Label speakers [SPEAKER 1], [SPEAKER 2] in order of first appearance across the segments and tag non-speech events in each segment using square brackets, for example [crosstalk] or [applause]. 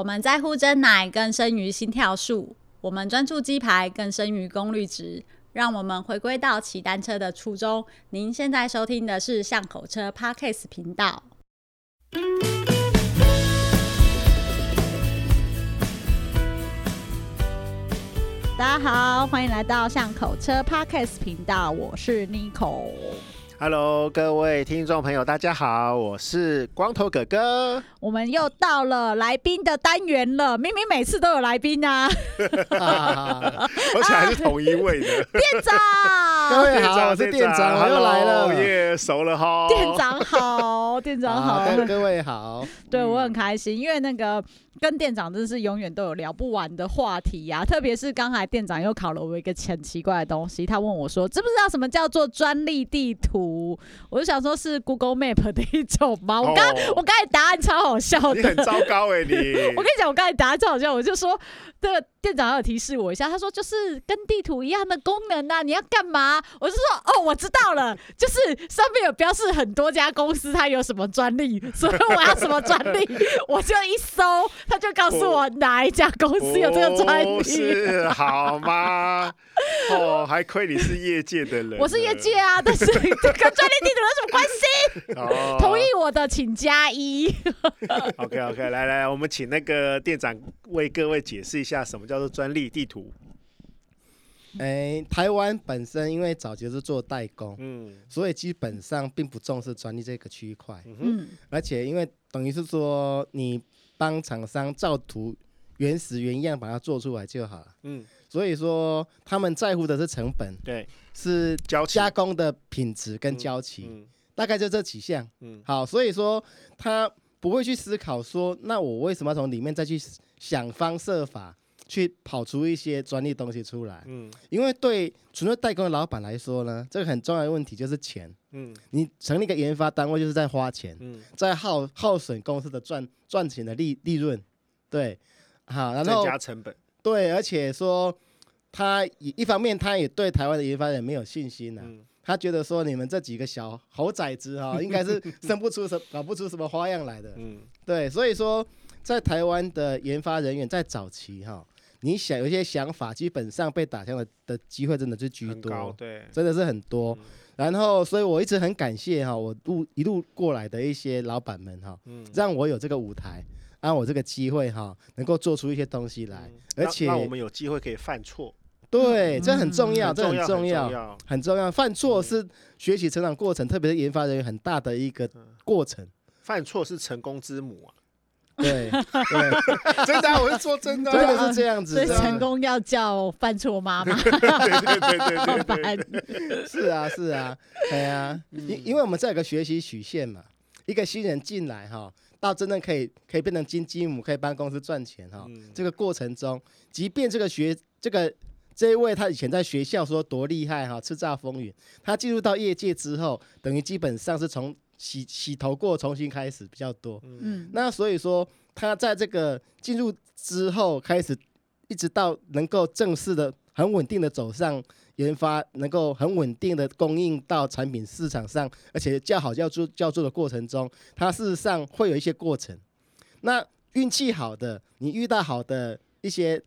[SPEAKER 1] 我们在乎真奶更胜于心跳数，我们专注鸡排更胜于功率值。让我们回归到骑单车的初衷。您现在收听的是巷口车 Podcast 频道。大家好，欢迎来到巷口车 Podcast 频道，我是 Nicole。
[SPEAKER 2] Hello，各位听众朋友，大家好，我是光头哥哥。
[SPEAKER 1] 我们又到了来宾的单元了，明明每次都有来宾啊，[laughs]
[SPEAKER 2] 而且还是同一位的、啊、[laughs]
[SPEAKER 1] 店长。[laughs]
[SPEAKER 2] 各位好，我是店长，我又来了，耶，熟了哈。
[SPEAKER 1] 店长好，店长好，
[SPEAKER 2] 啊、各位好。
[SPEAKER 1] 对我很开心，因为那个。跟店长真是永远都有聊不完的话题呀、啊，特别是刚才店长又考了我一个很奇怪的东西，他问我说：“知不知道什么叫做专利地图？”我就想说，是 Google Map 的一种吗？我刚、哦、我刚才答案超好笑的，
[SPEAKER 2] 你很糟糕哎、欸！你
[SPEAKER 1] 我跟你讲，我刚才答案超好笑，我就说。这个店长有提示我一下，他说就是跟地图一样的功能呐、啊，你要干嘛？我就说哦，我知道了，就是上面有标示很多家公司它有什么专利，所以我要什么专利，我就一搜，他就告诉我哪一家公司有这个专利，
[SPEAKER 2] 是好吗？哦，还亏你是业界的人，
[SPEAKER 1] 我是业界啊，但是跟 [laughs] 专利地图有什么关系？哦，[laughs] 同意我的请加一。[laughs]
[SPEAKER 2] OK OK，来来，我们请那个店长为各位解释一下。下什么叫做专利地图？
[SPEAKER 3] 哎、欸，台湾本身因为早期是做代工，嗯，所以基本上并不重视专利这个区块，嗯，而且因为等于是说你帮厂商照图原始原样把它做出来就好了，嗯，所以说他们在乎的是成本，
[SPEAKER 2] 对，
[SPEAKER 3] 是加工的品质跟交期，嗯嗯、大概就这几项，嗯，好，所以说他不会去思考说，那我为什么要从里面再去想方设法。去跑出一些专利东西出来，嗯，因为对纯粹代工的老板来说呢，这个很重要的问题就是钱，嗯，你成立一个研发单位就是在花钱，嗯，在耗耗损公司的赚赚钱的利利润，对，好，然后
[SPEAKER 2] 增加成本，
[SPEAKER 3] 对，而且说他一方面他也对台湾的研发人没有信心呢、啊，嗯、他觉得说你们这几个小猴崽子哈、哦，[laughs] 应该是生不出什搞不出什么花样来的，嗯，对，所以说在台湾的研发人员在早期哈、哦。你想有一些想法，基本上被打枪的的机会真的是居多，
[SPEAKER 2] 对，
[SPEAKER 3] 真的是很多。嗯、然后，所以我一直很感谢哈，我路一路过来的一些老板们哈，嗯、让我有这个舞台，让我这个机会哈，能够做出一些东西来，嗯、而且
[SPEAKER 2] 让我们有机会可以犯错，
[SPEAKER 3] 对，这很重要，
[SPEAKER 2] 嗯、
[SPEAKER 3] 这很重要，很重要，很重要。犯错是学习成长过程，特别是研发人员很大的一个过程。
[SPEAKER 2] 犯错是成功之母啊。
[SPEAKER 3] 对对，
[SPEAKER 2] 真的，我是说真的，
[SPEAKER 3] 真的是这样子。
[SPEAKER 1] 所以成功要叫犯错妈妈。
[SPEAKER 2] 对对对对对，[laughs]
[SPEAKER 3] 是啊是啊，对啊，因因为我们这有个学习曲线嘛，一个新人进来哈，到真正可以可以变成金鸡母，可以帮公司赚钱哈，这个过程中，即便这个学这个这一位他以前在学校说多厉害哈，叱咤风云，他进入到业界之后，等于基本上是从。洗洗头过，重新开始比较多。嗯，那所以说他在这个进入之后，开始一直到能够正式的、很稳定的走上研发，能够很稳定的供应到产品市场上，而且叫好叫做叫做的过程中，他事实上会有一些过程。那运气好的，你遇到好的一些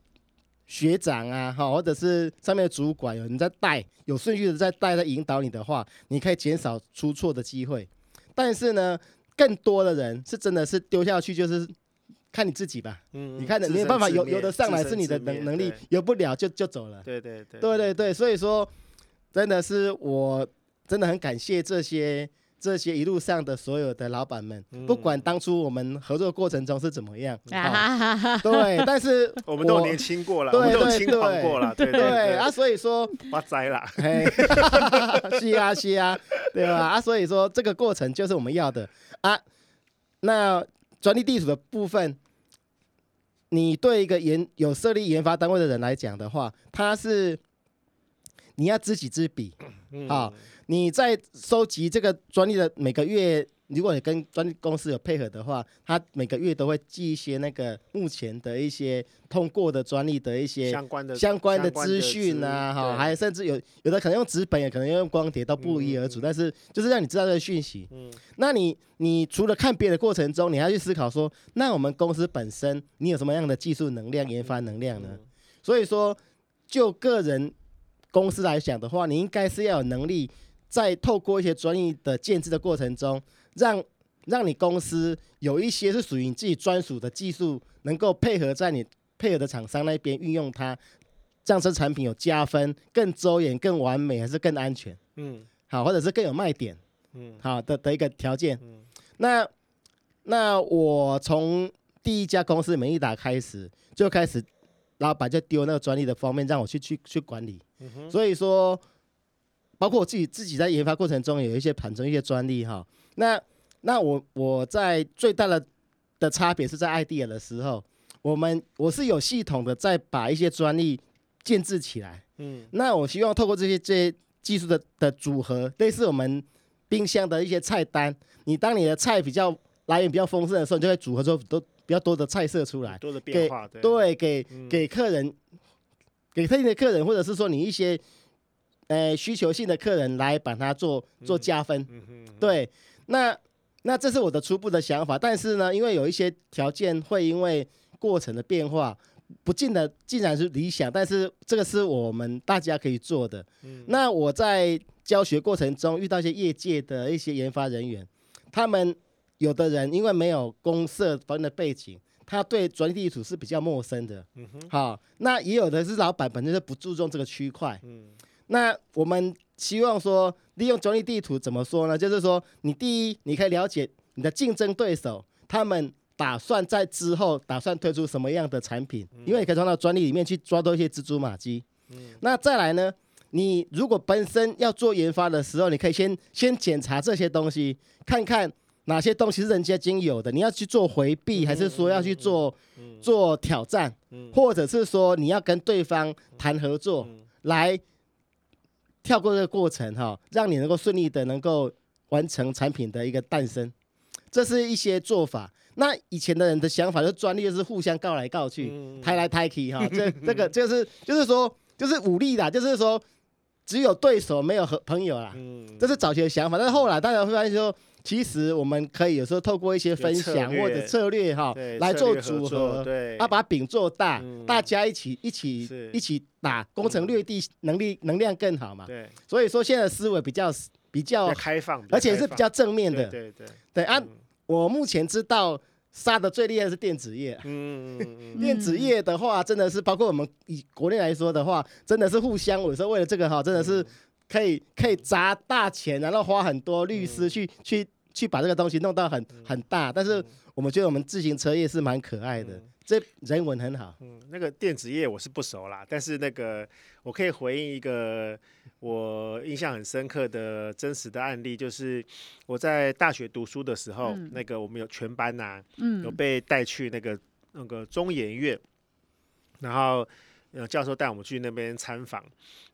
[SPEAKER 3] 学长啊，哈，或者是上面的主管有人在带，有顺序的在带在引导你的话，你可以减少出错的机会。但是呢，更多的人是真的是丢下去，就是看你自己吧。嗯，你看的，你没有办法游游得上来，是你的能能力，游不了就就走了。
[SPEAKER 2] 对对对，
[SPEAKER 3] 对对对，所以说，真的是我真的很感谢这些这些一路上的所有的老板们，不管当初我们合作过程中是怎么样。对，但是 [laughs]
[SPEAKER 2] 我们都年轻过了，我们都轻狂过了，对对
[SPEAKER 3] 啊，所以说
[SPEAKER 2] 发灾了。[laughs]
[SPEAKER 3] 是啊是啊。对吧？啊，所以说这个过程就是我们要的啊。那专利地图的部分，你对一个研有设立研发单位的人来讲的话，他是你要知己知彼。好，你在收集这个专利的每个月如果你跟专利公司有配合的话，他每个月都会寄一些那个目前的一些通过的专利的一些
[SPEAKER 2] 相关的
[SPEAKER 3] 相关的资讯啊，哈，还甚至有有的可能用纸本，也可能用光碟，都不一而足。嗯、但是就是让你知道这个讯息。嗯，那你你除了看别的过程中，你还要去思考说，那我们公司本身你有什么样的技术能量、研发能量呢？所以说，就个人公司来讲的话，你应该是要有能力，在透过一些专利的建制的过程中。让让你公司有一些是属于你自己专属的技术，能够配合在你配合的厂商那边运用它，这样这产品有加分、更周延、更完美，还是更安全？嗯，好，或者是更有卖点，嗯，好的的一个条件。嗯，那那我从第一家公司美利达开始就开始，老板就丢那个专利的方面让我去去去管理。嗯哼，所以说，包括我自己自己在研发过程中有一些盘中一些专利哈。那那我我在最大的的差别是在 idea 的时候，我们我是有系统的在把一些专利建制起来。嗯，那我希望透过这些这些技术的的组合，类似我们冰箱的一些菜单，你当你的菜比较来源比较丰盛的时候，你就会组合出都比较多的菜色出来，
[SPEAKER 2] 多的变化，
[SPEAKER 3] 给对，给给客人，嗯、给特定的客人，或者是说你一些呃需求性的客人来把它做做加分，嗯嗯嗯嗯、对。那那这是我的初步的想法，但是呢，因为有一些条件会因为过程的变化，不尽的尽然是理想，但是这个是我们大家可以做的。嗯、那我在教学过程中遇到一些业界的一些研发人员，他们有的人因为没有公社方面的背景，他对专利地图是比较陌生的。嗯。好，那也有的是老板本身就不注重这个区块。嗯。那我们希望说，利用专利地图怎么说呢？就是说，你第一，你可以了解你的竞争对手，他们打算在之后打算推出什么样的产品，因为你可以从到专利里面去抓到一些蜘蛛马迹。那再来呢，你如果本身要做研发的时候，你可以先先检查这些东西，看看哪些东西是人家已经有的，你要去做回避，还是说要去做做挑战，或者是说你要跟对方谈合作来。跳过这个过程哈，让你能够顺利的能够完成产品的一个诞生，这是一些做法。那以前的人的想法就是专利就是互相告来告去，抬来抬去哈，[laughs] 这这个就是就是说就是武力啦，就是说只有对手没有和朋友啦，这是早期的想法。但是后来大家会发现说。其实我们可以有时候透过一些分享或者策略哈，来做组合，对，要把饼做大，大家一起一起一起打，攻城略地，能力能量更好嘛。对，所以说现在思维比较比较开放，而且是比较正面的。对对对。啊，我目前知道杀的最厉害的是电子业。嗯嗯 [laughs] 电子业的话，真的是包括我们以国内来说的话，真的是互相，有时候为了这个哈，真的是。可以可以砸大钱，然后花很多律师去、嗯、去去把这个东西弄到很、嗯、很大，但是我们觉得我们自行车业是蛮可爱的，嗯、这人文很好。
[SPEAKER 2] 嗯，那个电子业我是不熟啦，但是那个我可以回应一个我印象很深刻的真实的案例，就是我在大学读书的时候，嗯、那个我们有全班呐、啊，嗯、有被带去那个那个中研院，然后。呃，教授带我们去那边参访，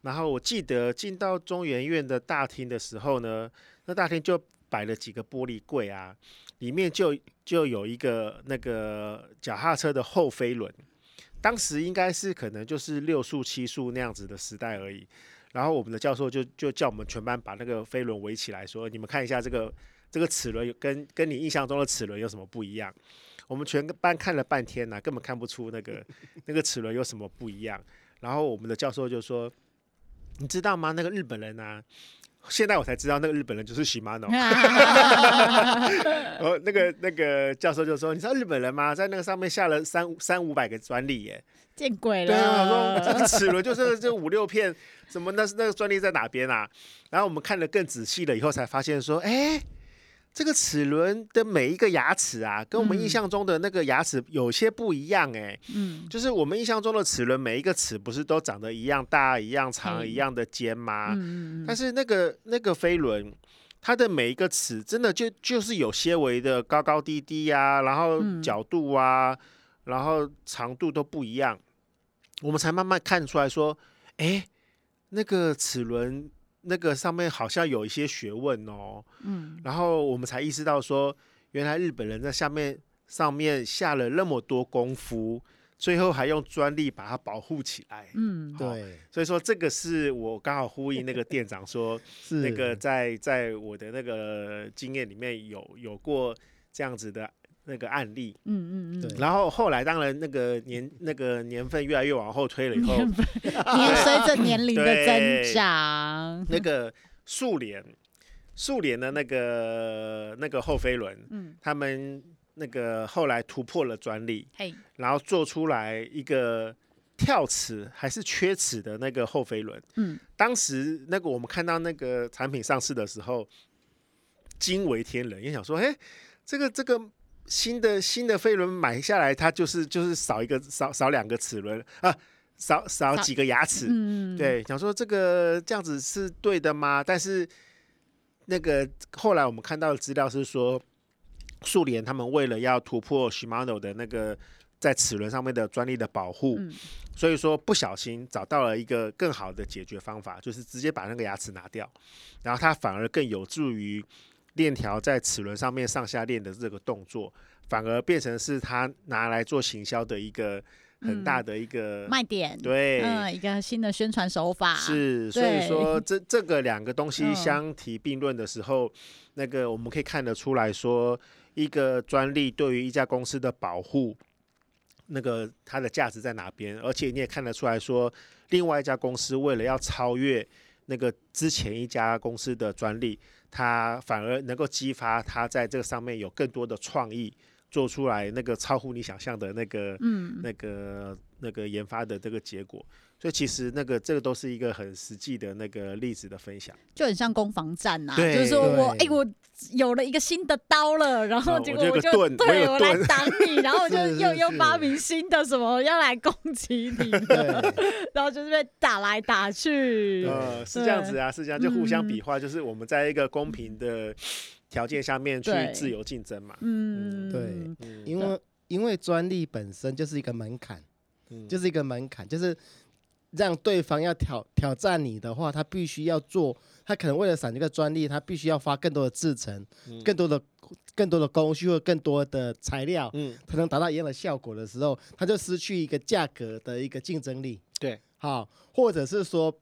[SPEAKER 2] 然后我记得进到中研院的大厅的时候呢，那大厅就摆了几个玻璃柜啊，里面就就有一个那个脚踏车的后飞轮，当时应该是可能就是六速七速那样子的时代而已，然后我们的教授就就叫我们全班把那个飞轮围起来，说你们看一下这个这个齿轮跟跟你印象中的齿轮有什么不一样。我们全班看了半天呐、啊，根本看不出那个 [laughs] 那个齿轮有什么不一样。然后我们的教授就说：“你知道吗？那个日本人啊，现在我才知道那个日本人就是 Shimano。[laughs] ” [laughs] 然后那个那个教授就说：“你知道日本人吗？在那个上面下了三三五百个专利耶，
[SPEAKER 1] 见鬼了！
[SPEAKER 2] 对啊，我说这个齿轮就是这五六片，怎么那是那个专利在哪边啊？”然后我们看得更仔细了以后，才发现说：“哎。”这个齿轮的每一个牙齿啊，跟我们印象中的那个牙齿有些不一样哎、欸。嗯，就是我们印象中的齿轮，每一个齿不是都长得一样大、一样长、一样的尖吗？嗯，但是那个那个飞轮，它的每一个齿真的就就是有些微的高高低低呀、啊，然后角度啊，然后长度都不一样。我们才慢慢看出来说，哎，那个齿轮那个上面好像有一些学问哦。
[SPEAKER 1] 嗯，
[SPEAKER 2] 然后我们才意识到说，原来日本人在下面上面下了那么多功夫。最后还用专利把它保护起来。
[SPEAKER 1] 嗯，
[SPEAKER 3] 对，
[SPEAKER 2] 所以说这个是我刚好呼应那个店长说，是那个在在我的那个经验里面有有过这样子的那个案例。
[SPEAKER 1] 嗯嗯嗯。
[SPEAKER 2] 然后后来当然那个年那个年份越来越往后推了以后，[laughs]
[SPEAKER 1] 年随着年龄的增长，
[SPEAKER 2] 那个速联速联的那个那个后飞轮，嗯，他们。那个后来突破了专利，hey. 然后做出来一个跳齿还是缺齿的那个后飞轮。嗯，当时那个我们看到那个产品上市的时候，惊为天人，也想说，哎，这个这个新的新的飞轮买下来，它就是就是少一个少少两个齿轮啊，少少几个牙齿。嗯，对，想说这个这样子是对的吗？但是那个后来我们看到的资料是说。速联他们为了要突破 Shimano 的那个在齿轮上面的专利的保护，嗯，所以说不小心找到了一个更好的解决方法，就是直接把那个牙齿拿掉，然后它反而更有助于链条在齿轮上面上下链的这个动作，反而变成是他拿来做行销的一个很大的一个
[SPEAKER 1] 卖点，
[SPEAKER 2] 对，
[SPEAKER 1] 嗯，一个新的宣传手法
[SPEAKER 2] 是，所以说 [laughs] 这这个两个东西相提并论的时候，那个我们可以看得出来说。一个专利对于一家公司的保护，那个它的价值在哪边？而且你也看得出来说，另外一家公司为了要超越那个之前一家公司的专利，它反而能够激发它在这个上面有更多的创意，做出来那个超乎你想象的那个，嗯，那个那个研发的这个结果。所以其实那个这个都是一个很实际的那个例子的分享，
[SPEAKER 1] 就很像攻防战呐、啊，就是说我哎、欸、我有了一个新的刀了，然后结果我就、啊、我对我，我来挡你，然后我 [laughs] 就又又发明新的什么要来攻击你，[laughs] 然后就是被打来打去，
[SPEAKER 2] 呃是这样子啊，是这样就互相比划、嗯，就是我们在一个公平的条件下面去自由竞争嘛，
[SPEAKER 3] 嗯对，嗯因为因为专利本身就是一个门槛、嗯，就是一个门槛，就是。让对方要挑挑战你的话，他必须要做，他可能为了省这个专利，他必须要发更多的制成、嗯，更多的更多的工序或更多的材料，嗯，才能达到一样的效果的时候，他就失去一个价格的一个竞争力。
[SPEAKER 2] 对，
[SPEAKER 3] 好，或者是说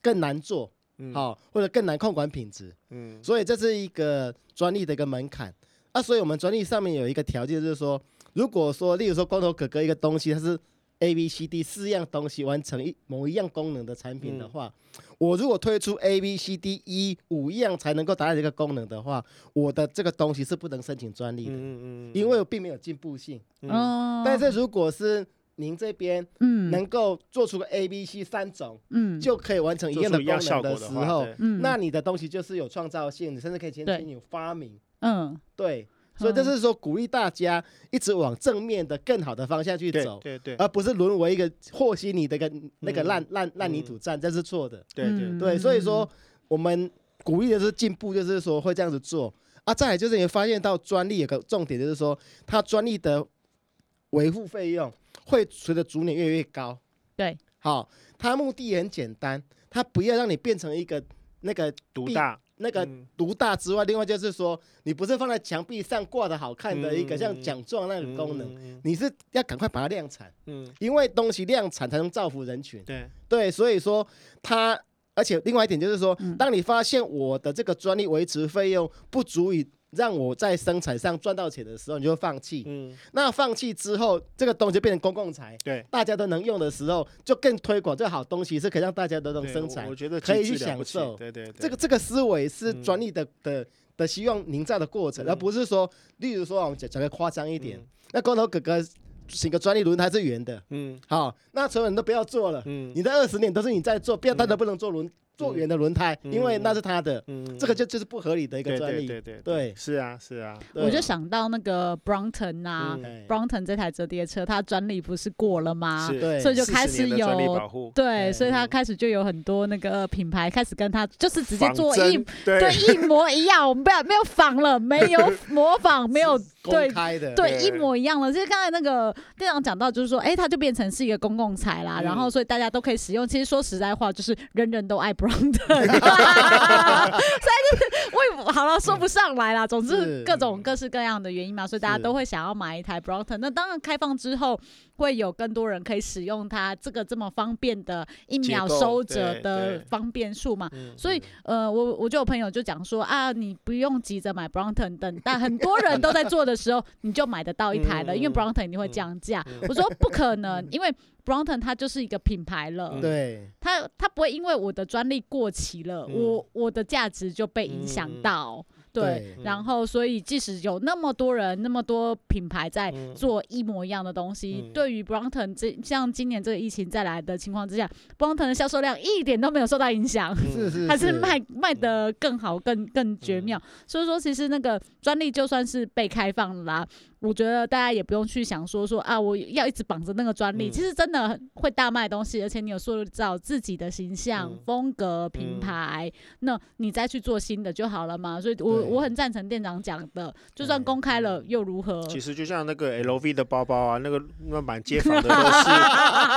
[SPEAKER 3] 更难做，好，或者更难控管品质，嗯，所以这是一个专利的一个门槛。啊，所以我们专利上面有一个条件，就是说，如果说，例如说光头哥哥一个东西，它是。A、B、C、D 四样东西完成一某一样功能的产品的话，嗯、我如果推出 A、B、C、D、E 五样才能够达到这个功能的话，我的这个东西是不能申请专利的，嗯嗯，因为我并没有进步性。嗯，但是如果是您这边，嗯，能够做出个 A、B、C 三种，嗯，就可以完成一样的功能的时候，嗯，那你的东西就是有创造性，你甚至可以前进有发明，嗯，对。所以这是说鼓励大家一直往正面的、更好的方向去走，
[SPEAKER 2] 对对，
[SPEAKER 3] 而不是沦为一个和稀泥的一个那个烂烂烂泥土站，这是错的。
[SPEAKER 2] 对对
[SPEAKER 3] 对，所以说我们鼓励的是进步，就是说会这样子做啊。再来就是你发现到专利有个重点，就是说它专利的维护费用会随着逐年越来越高。
[SPEAKER 1] 对，
[SPEAKER 3] 好，它目的也很简单，它不要让你变成一个那个
[SPEAKER 2] 独大。
[SPEAKER 3] 那个独大之外，另外就是说，你不是放在墙壁上挂的好看的一个像奖状那个功能，你是要赶快把它量产，嗯因为东西量产才能造福人群。
[SPEAKER 2] 对
[SPEAKER 3] 对，所以说它，而且另外一点就是说，当你发现我的这个专利维持费用不足以。让我在生产上赚到钱的时候，你就会放弃。嗯，那放弃之后，这个东西就变成公共财，
[SPEAKER 2] 对，
[SPEAKER 3] 大家都能用的时候，就更推广这个好东西，是可以让大家都能生产。
[SPEAKER 2] 我觉得
[SPEAKER 3] 可以去享受。
[SPEAKER 2] 对对，对，
[SPEAKER 3] 这个这个思维是专利的、嗯、的的希望营造的过程，嗯、而不是说，例如说我们讲讲个夸张一点，嗯、那光头哥哥请个专利轮胎是圆的，嗯，好，那所有人都不要做了，嗯，你的二十年都是你在做，不要大家不能做轮。做圆的轮胎、嗯，因为那是他的，嗯、这个就就是不合理的一个专利。
[SPEAKER 2] 对对对，对，是啊是啊。
[SPEAKER 1] 我就想到那个 Brompton 啊、嗯、，Brompton 这台折叠车，它专利不是过了吗？对。所以就开始有对，所以它开始就有很多那个品牌开始跟他就是直接做一对，对一模一样，我们不要没有仿了，没有 [laughs] 模仿，没有
[SPEAKER 3] 公开的，
[SPEAKER 1] 对，对，一模一样了。其实刚才那个店长讲到，就是说，哎，它就变成是一个公共财啦，嗯、然后所以大家都可以使用。其实说实在话，就是人人都爱 Brompton，[laughs] 所以就是我也好了，说不上来啦。总之各种各式各样的原因嘛，所以大家都会想要买一台 Brompton。那当然开放之后。会有更多人可以使用它这个这么方便的一秒收折的方便数嘛？所以呃，我我就有朋友就讲说啊，你不用急着买 Brompton，等但很多人都在做的时候，你就买得到一台了，因为 Brompton 一定会降价。我说不可能，因为 Brompton 它就是一个品牌了，
[SPEAKER 3] 对，
[SPEAKER 1] 它它不会因为我的专利过期了，我我的价值就被影响到。对，然后所以即使有那么多人、那么多品牌在做一模一样的东西，嗯、对于 Brompton 这像今年这个疫情再来的情况之下，Brompton 的销售量一点都没有受到影响，是是是还是卖。卖得更好、更更绝妙。嗯、所以说，其实那个专利就算是被开放了啦。我觉得大家也不用去想说说啊，我要一直绑着那个专利。嗯、其实真的会大卖东西，而且你有塑造自己的形象、嗯、风格、品牌，嗯、那你再去做新的就好了嘛。所以我，我我很赞成店长讲的，就算公开了又如何？
[SPEAKER 2] 其实就像那个 LV 的包包啊，那个那满街 [laughs] 仿的都是，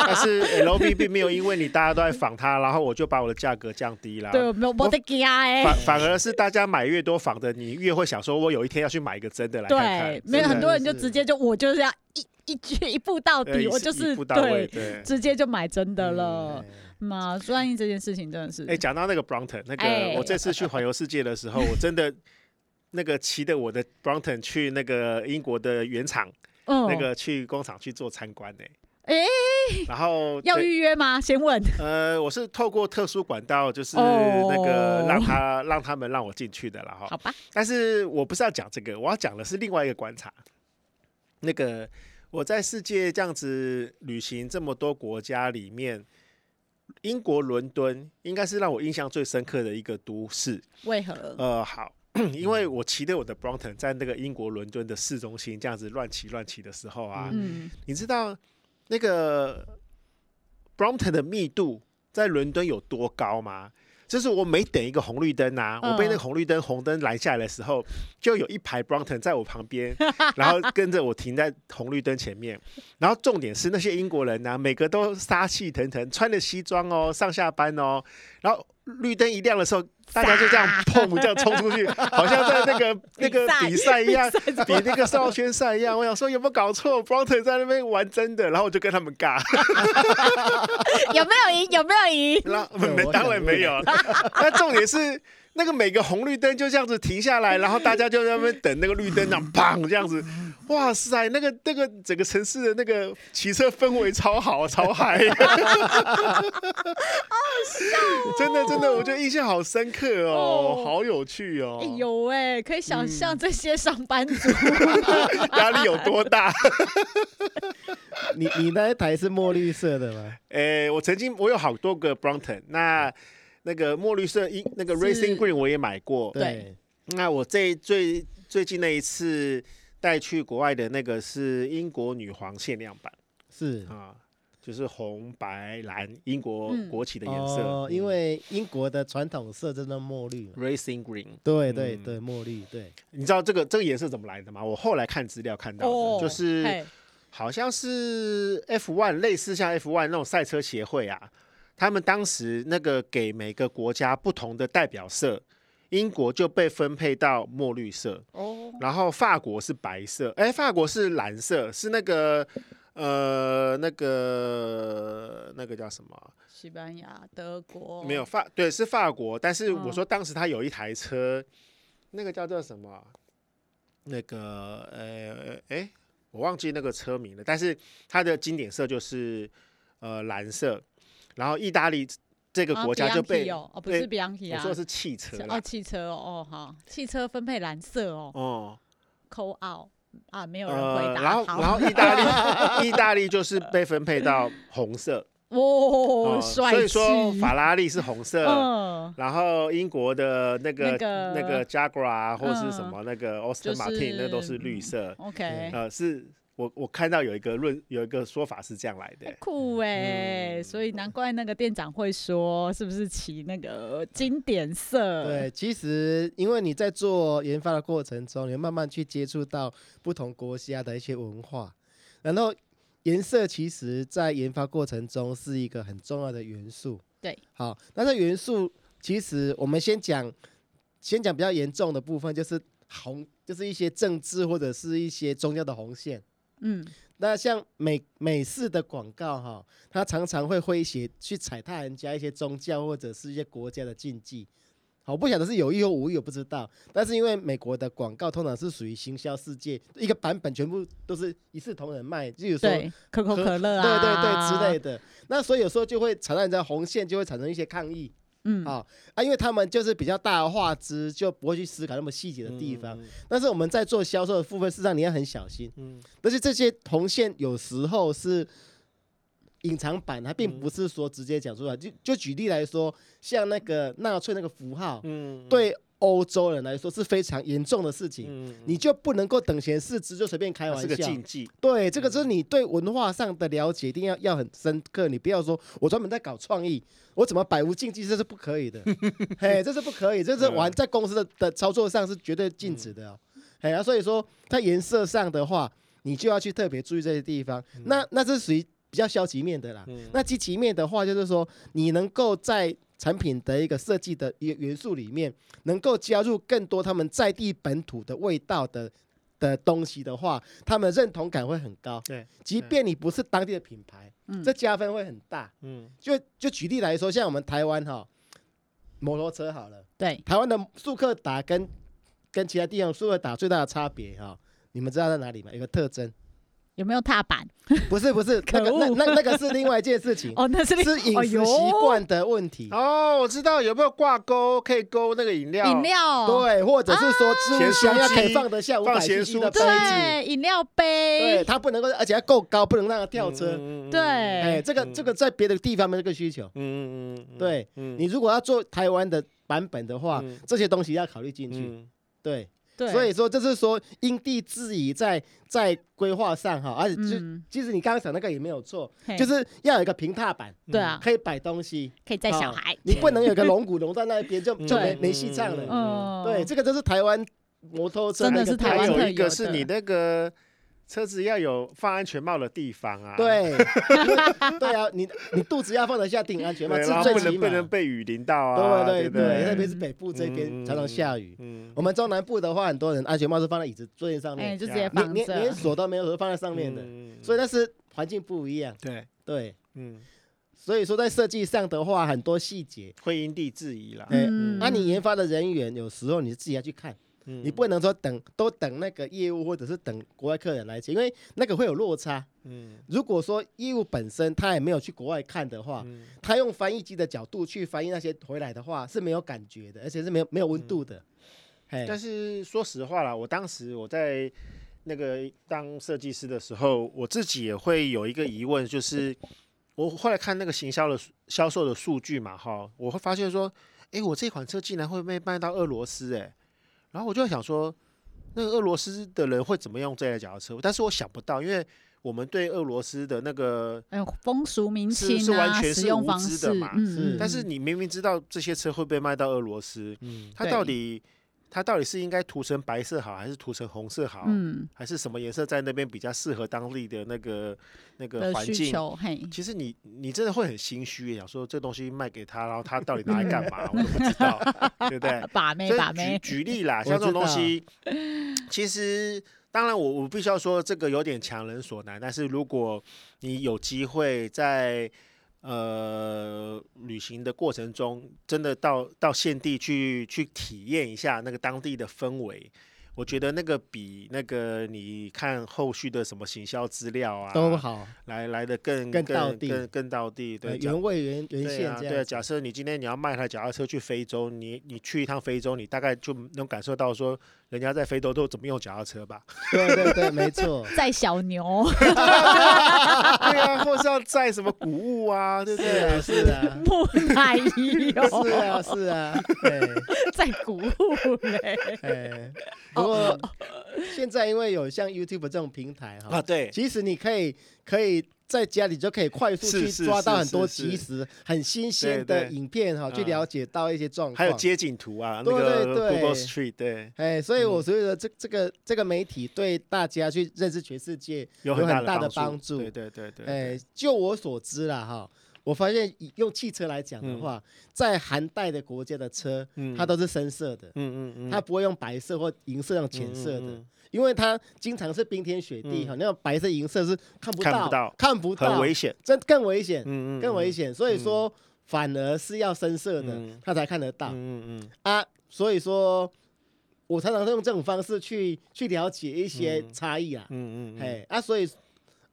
[SPEAKER 2] 但是 LV 并没有因为你大家都在仿它，然后我就把我的价格降低了。
[SPEAKER 1] 对，没有没得加哎。
[SPEAKER 2] 反反而是大家买越多仿的，你越会想说，我有一天要去买一个真的来看看。
[SPEAKER 1] 对，没有很多。就直接就我就是要一一句一步到底，我就是对，直接就买真的了嘛。专业这件事情真的是。
[SPEAKER 2] 哎，讲到那个 Brompton，那个我这次去环游世界的时候，[laughs] 我真的那个骑着我的 Brompton 去那个英国的原厂，那个去工厂去做参观呢。哎，然后
[SPEAKER 1] 要预约吗？先问。
[SPEAKER 2] 呃，我是透过特殊管道，就是那个让他让他们让我进去的了哈。
[SPEAKER 1] 好吧。
[SPEAKER 2] 但是我不是要讲这个，我要讲的是另外一个观察。那个我在世界这样子旅行这么多国家里面，英国伦敦应该是让我印象最深刻的一个都市。
[SPEAKER 1] 为何？
[SPEAKER 2] 呃，好，因为我骑着我的 Brompton 在那个英国伦敦的市中心这样子乱骑乱骑的时候啊，嗯，你知道那个 Brompton 的密度在伦敦有多高吗？就是我每等一个红绿灯呐、啊，我被那个红绿灯红灯拦下来的时候，就有一排 Brompton 在我旁边，[laughs] 然后跟着我停在红绿灯前面。然后重点是那些英国人呢、啊，每个都杀气腾腾，穿着西装哦，上下班哦，然后。绿灯一亮的时候，大家就这样砰，这样冲出去，[laughs] 好像在那个 [laughs] 那个比赛一样，[laughs] 比那个少圈赛一样。我想说有没有搞错？Brompton 在那边玩真的，然后我就跟他们尬。
[SPEAKER 1] 有没有赢？有没有赢？
[SPEAKER 2] 那当然没有。那重点是。那个每个红绿灯就这样子停下来，[laughs] 然后大家就在那边等那个绿灯，这样砰这样子，哇塞，那个那个整个城市的那个骑车氛围超好，超嗨，真的真的，我觉得印象好深刻哦，好有趣哦。
[SPEAKER 1] 有哎，可以想象这些上班族 [laughs]
[SPEAKER 2] 压力有多大。[laughs]
[SPEAKER 3] 你你那一台是墨绿色的吗？
[SPEAKER 2] 哎，我曾经我有好多个 Brompton 那。那个墨绿色一那个 Racing Green 我也买过，
[SPEAKER 1] 对。
[SPEAKER 2] 那我这最最近那一次带去国外的那个是英国女皇限量版，
[SPEAKER 3] 是
[SPEAKER 2] 啊，就是红白蓝英国国旗的颜色。
[SPEAKER 3] 哦，因为英国的传统色真的墨绿
[SPEAKER 2] ，Racing Green。
[SPEAKER 3] 对对对，墨绿。对，
[SPEAKER 2] 你知道这个这个颜色怎么来的吗？我后来看资料看到的，就是好像是 F1 类似像 F1 那种赛车协会啊。他们当时那个给每个国家不同的代表色，英国就被分配到墨绿色，哦，然后法国是白色，哎，法国是蓝色，是那个呃那个那个叫什么？
[SPEAKER 1] 西班牙、德国
[SPEAKER 2] 没有法，对，是法国。但是我说当时他有一台车，哦、那个叫做什么？那个呃哎，我忘记那个车名了。但是它的经典色就是呃蓝色。然后意大利这个国家就被
[SPEAKER 1] 哦，不是 Bianchi 啊，
[SPEAKER 2] 我说的是汽车
[SPEAKER 1] 哦，汽车哦，哦好，汽车分配蓝色哦，哦，call out 啊，没有人回答。
[SPEAKER 2] 然后然后意大利 [laughs] 意大利就是被分配到红色，
[SPEAKER 1] 哦。
[SPEAKER 2] 所以说法拉利是红色，然后英国的那个那个 Jaguar 或是什么那个 Aston Martin 那都是绿色，OK，呃是。我我看到有一个论有一个说法是这样来的，
[SPEAKER 1] 酷哎，嗯、所以难怪那个店长会说是不是骑那个经典色？
[SPEAKER 3] 对，其实因为你在做研发的过程中，你会慢慢去接触到不同国家的一些文化，然后颜色其实在研发过程中是一个很重要的元素。
[SPEAKER 1] 对，
[SPEAKER 3] 好，那这元素其实我们先讲，先讲比较严重的部分，就是红，就是一些政治或者是一些宗教的红线。嗯，那像美美式的广告哈，它常常会诙谐去踩踏人家一些宗教或者是一些国家的禁忌。好，我不晓得是有意或无意，我不知道。但是因为美国的广告通常是属于行销世界，一个版本全部都是一视同仁卖，就有说
[SPEAKER 1] 可口可乐啊，
[SPEAKER 3] 对对对之类的。那所以有时候就会踩到人家红线，就会产生一些抗议。嗯，好啊，因为他们就是比较大的画质，就不会去思考那么细节的地方。嗯、但是我们在做销售的部分，事实上你要很小心。嗯，而且这些红线有时候是隐藏版，它并不是说直接讲出来。就就举例来说，像那个纳粹那个符号，嗯，对。欧洲人来说是非常严重的事情，你就不能够等闲视之，就随便开玩笑。是个禁忌。对，这个就是你对文化上的了解一定要要很深刻。你不要说我专门在搞创意，我怎么百无禁忌，这是不可以的。嘿，这是不可以，这是玩在公司的的操作上是绝对禁止的哦。哎呀、所以说在颜色上的话，你就要去特别注意这些地方。那那是属于比较消极面的啦。那积极面的话，就是说你能够在产品的一个设计的一个元素里面，能够加入更多他们在地本土的味道的的东西的话，他们认同感会很高。对，即便你不是当地的品牌，嗯，这加分会很大。嗯，就就举例来说，像我们台湾哈，摩托车好了，对，台湾的速克达跟跟其他地方速克达最大的差别哈，你们知道在哪里吗？有个特征。
[SPEAKER 1] 有没有踏板？
[SPEAKER 3] 不 [laughs] 是不是，那个那那那个是另外一件事情 [laughs]
[SPEAKER 1] 哦，那是
[SPEAKER 3] 是饮食习惯的问题
[SPEAKER 2] 哦。我知道有没有挂钩可以勾那个饮料？
[SPEAKER 1] 饮料
[SPEAKER 3] 对，或者是说纸箱要可以放得下五百 CC 的杯子，
[SPEAKER 1] 饮料杯，
[SPEAKER 3] 对，它不能够，而且要够高，不能让它跳车。
[SPEAKER 1] 对，
[SPEAKER 3] 哎，这个这个在别的地方没这个需求。嗯嗯嗯，对，你如果要做台湾的版本的话，这些东西要考虑进去。对。对。所以说，就是说因地制宜在在规划上哈，而且就其实你刚刚讲那个也没有错，嗯、就是要有一个平踏板，对啊，可以摆东西，
[SPEAKER 1] 可以载小孩，
[SPEAKER 3] 你不能有个龙骨龙在那边就就没没戏唱了。嗯，对，这个就是台湾摩托车
[SPEAKER 1] 真的是台湾
[SPEAKER 2] 有一个是你那个。车子要有放安全帽的地方啊！
[SPEAKER 3] 对，[laughs] 对啊，你你肚子要放得下顶安全帽，然后
[SPEAKER 2] 不能不能被雨淋到啊！
[SPEAKER 3] 对对对，特别是北部这边常常下雨。我们中南部的话，很多人安全帽是放在椅子座椅上面，
[SPEAKER 1] 就直接放
[SPEAKER 3] 连连锁都没有，都放在上面的。所以那是环境不一样。
[SPEAKER 2] 对
[SPEAKER 3] 对，嗯，所以说在设计上的话，很多细节
[SPEAKER 2] 会因地制宜啦。
[SPEAKER 3] 嗯，那你研发的人员有时候你自己要去看。你不能说等都等那个业务或者是等国外客人来接，因为那个会有落差。嗯，如果说业务本身他也没有去国外看的话，他用翻译机的角度去翻译那些回来的话是没有感觉的，而且是没有没有温度的。
[SPEAKER 2] 但是说实话啦，我当时我在那个当设计师的时候，我自己也会有一个疑问，就是我后来看那个行销的销售的数据嘛，哈，我会发现说，哎，我这款车竟然会被卖到俄罗斯，哎。然后我就在想说，那个俄罗斯的人会怎么用这台脚踏车？但是我想不到，因为我们对俄罗斯的那个
[SPEAKER 1] 风俗民情
[SPEAKER 2] 是完全是无知的嘛。
[SPEAKER 1] 嗯，
[SPEAKER 2] 但是你明明知道这些车会被卖到俄罗斯，嗯，它到底？它到底是应该涂成白色好，还是涂成红色好？嗯，还是什么颜色在那边比较适合当地的那个那个环境？其实你你真的会很心虚，想说这东西卖给他，然后他到底拿来干嘛？[laughs] 我都不知道，对不对？
[SPEAKER 1] 把妹把妹。
[SPEAKER 2] 举举例啦，[laughs] 像这种东西，其实当然我我必须要说这个有点强人所难，但是如果你有机会在。呃，旅行的过程中，真的到到现地去去体验一下那个当地的氛围，我觉得那个比那个你看后续的什么行销资料啊
[SPEAKER 3] 都好，
[SPEAKER 2] 来来的更
[SPEAKER 3] 更到地，
[SPEAKER 2] 更更到地，对，
[SPEAKER 3] 原味原原现
[SPEAKER 2] 对啊，假设你今天你要卖台脚踏车去非洲，你你去一趟非洲，你大概就能感受到说。人家在非洲都怎么用脚踏车吧？
[SPEAKER 3] 对对对，没错。[laughs]
[SPEAKER 1] 载小牛，[laughs]
[SPEAKER 2] 对啊，或是要载什么谷物啊，对不对？
[SPEAKER 3] 是啊，
[SPEAKER 1] 木乃伊
[SPEAKER 3] 是啊，是啊，对，[laughs]
[SPEAKER 1] 载谷物嘞。
[SPEAKER 3] 哎，不过现在因为有像 YouTube 这种平台哈，
[SPEAKER 2] 啊，对，
[SPEAKER 3] 其实你可以可以。在家里就可以快速去抓到很多即时、很新鲜的影片哈，去了解到一些状况。
[SPEAKER 2] 还有街景图啊，
[SPEAKER 3] 对对对
[SPEAKER 2] ，Google Street，对。
[SPEAKER 3] 哎，所以我觉得这这个这个媒体对大家去认识全世界有很大的帮助。
[SPEAKER 2] 对对对对。
[SPEAKER 3] 哎，就我所知啦哈，我发现用汽车来讲的话，在寒带的国家的车，它都是深色的，嗯嗯嗯，它不会用白色或银色那种浅色的。因为它经常是冰天雪地哈，那种白色、银色是看不到，看不到，
[SPEAKER 2] 很危险，
[SPEAKER 3] 这更危险，更危险。所以说，反而是要深色的，它才看得到。嗯嗯啊，所以说，我常常用这种方式去去了解一些差异啊。嗯嗯哎啊，所以，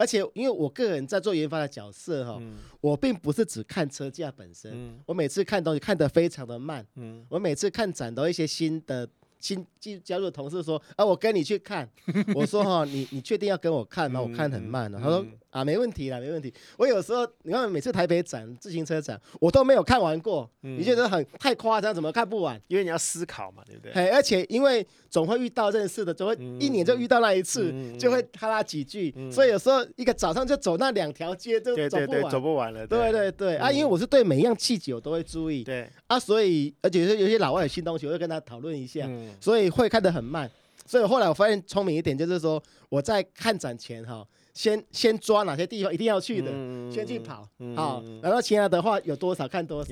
[SPEAKER 3] 而且因为我个人在做研发的角色哈，我并不是只看车架本身，我每次看东西看得非常的慢。嗯，我每次看展都一些新的。新进加入的同事说：“啊，我跟你去看。”我说：“哈，你你确定要跟我看吗？我看很慢的。”他说。啊，没问题啦，没问题。我有时候你看，每次台北展自行车展，我都没有看完过。嗯、你觉得很太夸张，怎么看不完？
[SPEAKER 2] 因为你要思考嘛，对不对？
[SPEAKER 3] 嘿，而且因为总会遇到认识的，总会一年就遇到那一次，嗯、就会哈拉几句。嗯、所以有时候一个早上就走那两条街，就走不完，对对对，
[SPEAKER 2] 走不完了。
[SPEAKER 3] 对对对，嗯、啊，因为我是对每一样细节我都会注意。对啊，所以而且有些老外有新东西，我会跟他讨论一下，嗯、所以会看得很慢。所以后来我发现聪明一点，就是说我在看展前哈。先先抓哪些地方一定要去的，先去跑，好，然后其他的话有多少看多少，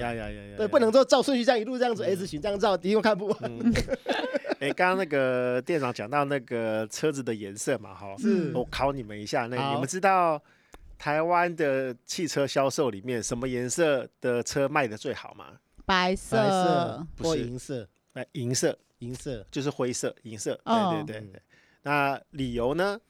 [SPEAKER 3] 对，不能说照顺序这样一路这样子 S 型这样照，一定看不完。[laughs]
[SPEAKER 2] 哎，刚刚那个店长讲到那个车子的颜色嘛，哈，是。我考你们一下，那你们知道台湾的汽车销售里面什么颜色的车卖的最好吗？
[SPEAKER 1] 白色，
[SPEAKER 3] 或银色，
[SPEAKER 2] 哎，银色，
[SPEAKER 3] 银色。
[SPEAKER 2] 就是灰色，银色，对对对对。那理由呢？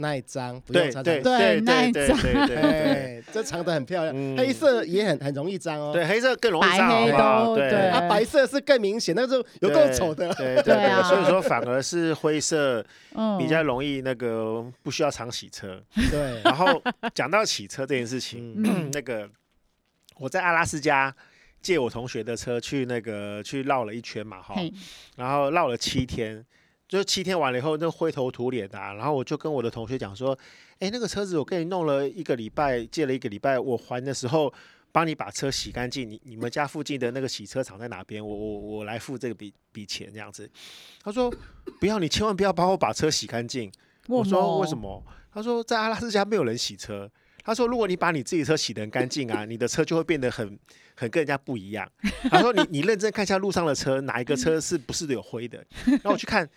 [SPEAKER 3] 那一张不用长
[SPEAKER 2] 对对那一张，
[SPEAKER 3] 对，这长得很漂亮。黑色也很很容易脏哦。
[SPEAKER 2] 对，黑色更容易脏。
[SPEAKER 1] 白黑都对。
[SPEAKER 3] 啊白色是更明显，那就有够丑的。
[SPEAKER 2] 对 [laughs] 对对，所以说反而是灰色比较容易那个不需要常洗车。对。然后讲到洗车这件事情，[clears throat] 那个我在阿拉斯加借我同学的车去那个去绕了一圈嘛，哈，然后绕了七天。就七天完了以后，那灰头土脸的，然后我就跟我的同学讲说，哎，那个车子我给你弄了一个礼拜，借了一个礼拜，我还的时候帮你把车洗干净。你你们家附近的那个洗车场在哪边？我我我来付这个笔笔钱这样子。他说不要，你千万不要帮我把车洗干净。我说为什么？他说在阿拉斯加没有人洗车。他说如果你把你自己车洗得很干净啊，你的车就会变得很很跟人家不一样。他说你你认真看一下路上的车，哪一个车是不是有灰的？然后我去看。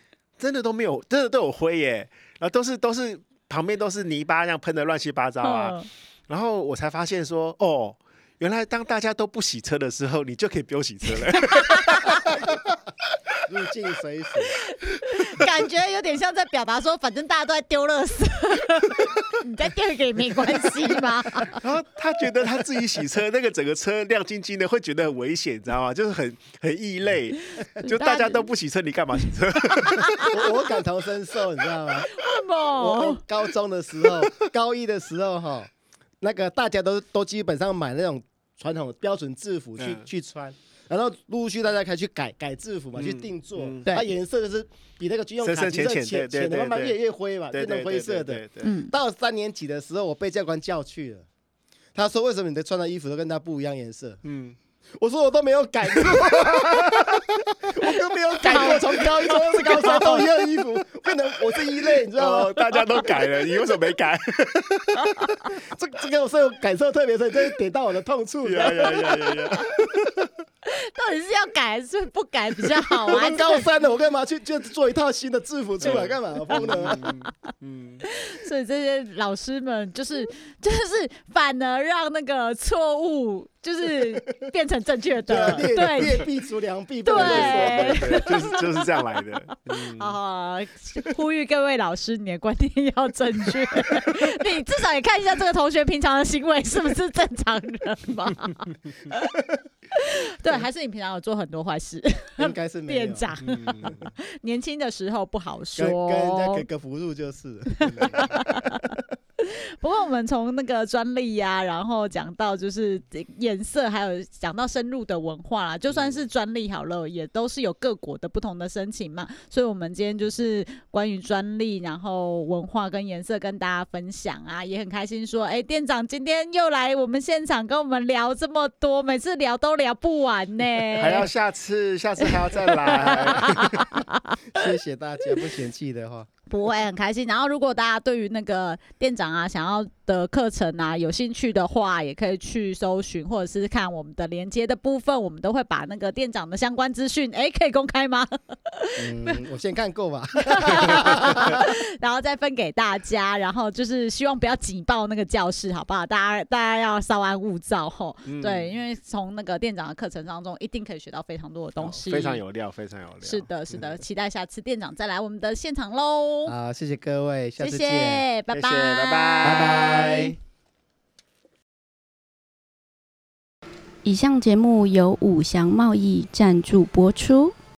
[SPEAKER 2] 真的都没有，真的都有灰耶，然后都是都是旁边都是泥巴，这样喷的乱七八糟啊。嗯、然后我才发现说，哦，原来当大家都不洗车的时候，你就可以不用洗车了。
[SPEAKER 3] 入境随俗，
[SPEAKER 1] 感觉有点像在表达说，反正大家都在丢垃圾，[laughs] 你再丢一个也没关系嘛。[laughs]
[SPEAKER 2] 然后他觉得他自己洗车，那个整个车亮晶晶的，会觉得很危险，你知道吗？就是很很异类，就大家都不洗车，你干嘛洗车？[laughs]
[SPEAKER 3] 我我感同身受，你知道吗？我高中的时候，高一的时候哈，那个大家都都基本上买那种传统标准制服去去穿。然后陆续大家开始去改改制服嘛，去定做，它颜色就是比那个军用卡其色浅浅的，慢慢越越灰嘛，变成灰色的。嗯。到三年级的时候，我被教官叫去了，他说：“为什么你的穿的衣服都跟他不一样颜色？”嗯，我说我都没有改过，我都没有改过，从高一到高三都一样衣服，不能我是一类，你知道吗？
[SPEAKER 2] 大家都改了，你为什么没改？[laughs]
[SPEAKER 3] 这这个我是有感受特别深，这点到我的痛处。[laughs]
[SPEAKER 1] 到底是要改还是不改比较好啊？
[SPEAKER 3] 我们高三的，我干嘛去就做一套新的制服出来干嘛？疯了！
[SPEAKER 1] 嗯，所以这些老师们就是就是反而让那个错误就是变成正确的，[laughs] 对，
[SPEAKER 3] 劣币逐良币，
[SPEAKER 1] 对，
[SPEAKER 2] 就是就是这样来的。[laughs]
[SPEAKER 1] 啊，呼吁各位老师，你的观念要正确，[laughs] 你至少也看一下这个同学平常的行为是不是正常人嘛。对，还是你平常有做很多坏事？
[SPEAKER 3] 应该是。
[SPEAKER 1] 店长，
[SPEAKER 2] 嗯
[SPEAKER 1] 年轻的时候不好说，
[SPEAKER 3] 跟跟人家格格不入就是。
[SPEAKER 1] 不过我们从那个专利呀，然后讲到就是颜色，还有讲到深入的文化啦。就算是专利好了，也都是有各国的不同的申请嘛。所以，我们今天就是关于专利，然后文化跟颜色跟大家分享啊，也很开心说，哎，店长今天又来我们现场跟我们聊这么多，每次聊都聊不完呢。[laughs]
[SPEAKER 2] 还要下次，下次还要再来。[laughs]
[SPEAKER 3] 谢谢大家，不嫌弃的话。[laughs]
[SPEAKER 1] 不会很开心。然后，如果大家对于那个店长啊，想要的课程啊，有兴趣的话，也可以去搜寻，或者是看我们的连接的部分，我们都会把那个店长的相关资讯，哎，可以公开吗？
[SPEAKER 3] 嗯，[laughs] 我先看够吧，[laughs]
[SPEAKER 1] 然后再分给大家。然后就是希望不要挤爆那个教室，好不好？大家大家要稍安勿躁吼。嗯、对，因为从那个店长的课程当中，一定可以学到非常多的东西，
[SPEAKER 2] 哦、非常有料，非常有料。
[SPEAKER 1] 是的，是的，期待下次店长再来我们的现场喽。
[SPEAKER 3] 好，谢谢各位，下次见，
[SPEAKER 1] 谢谢，拜拜，
[SPEAKER 2] 谢谢，拜拜，
[SPEAKER 3] 拜拜。
[SPEAKER 4] 以上节目由五祥贸易赞助播出。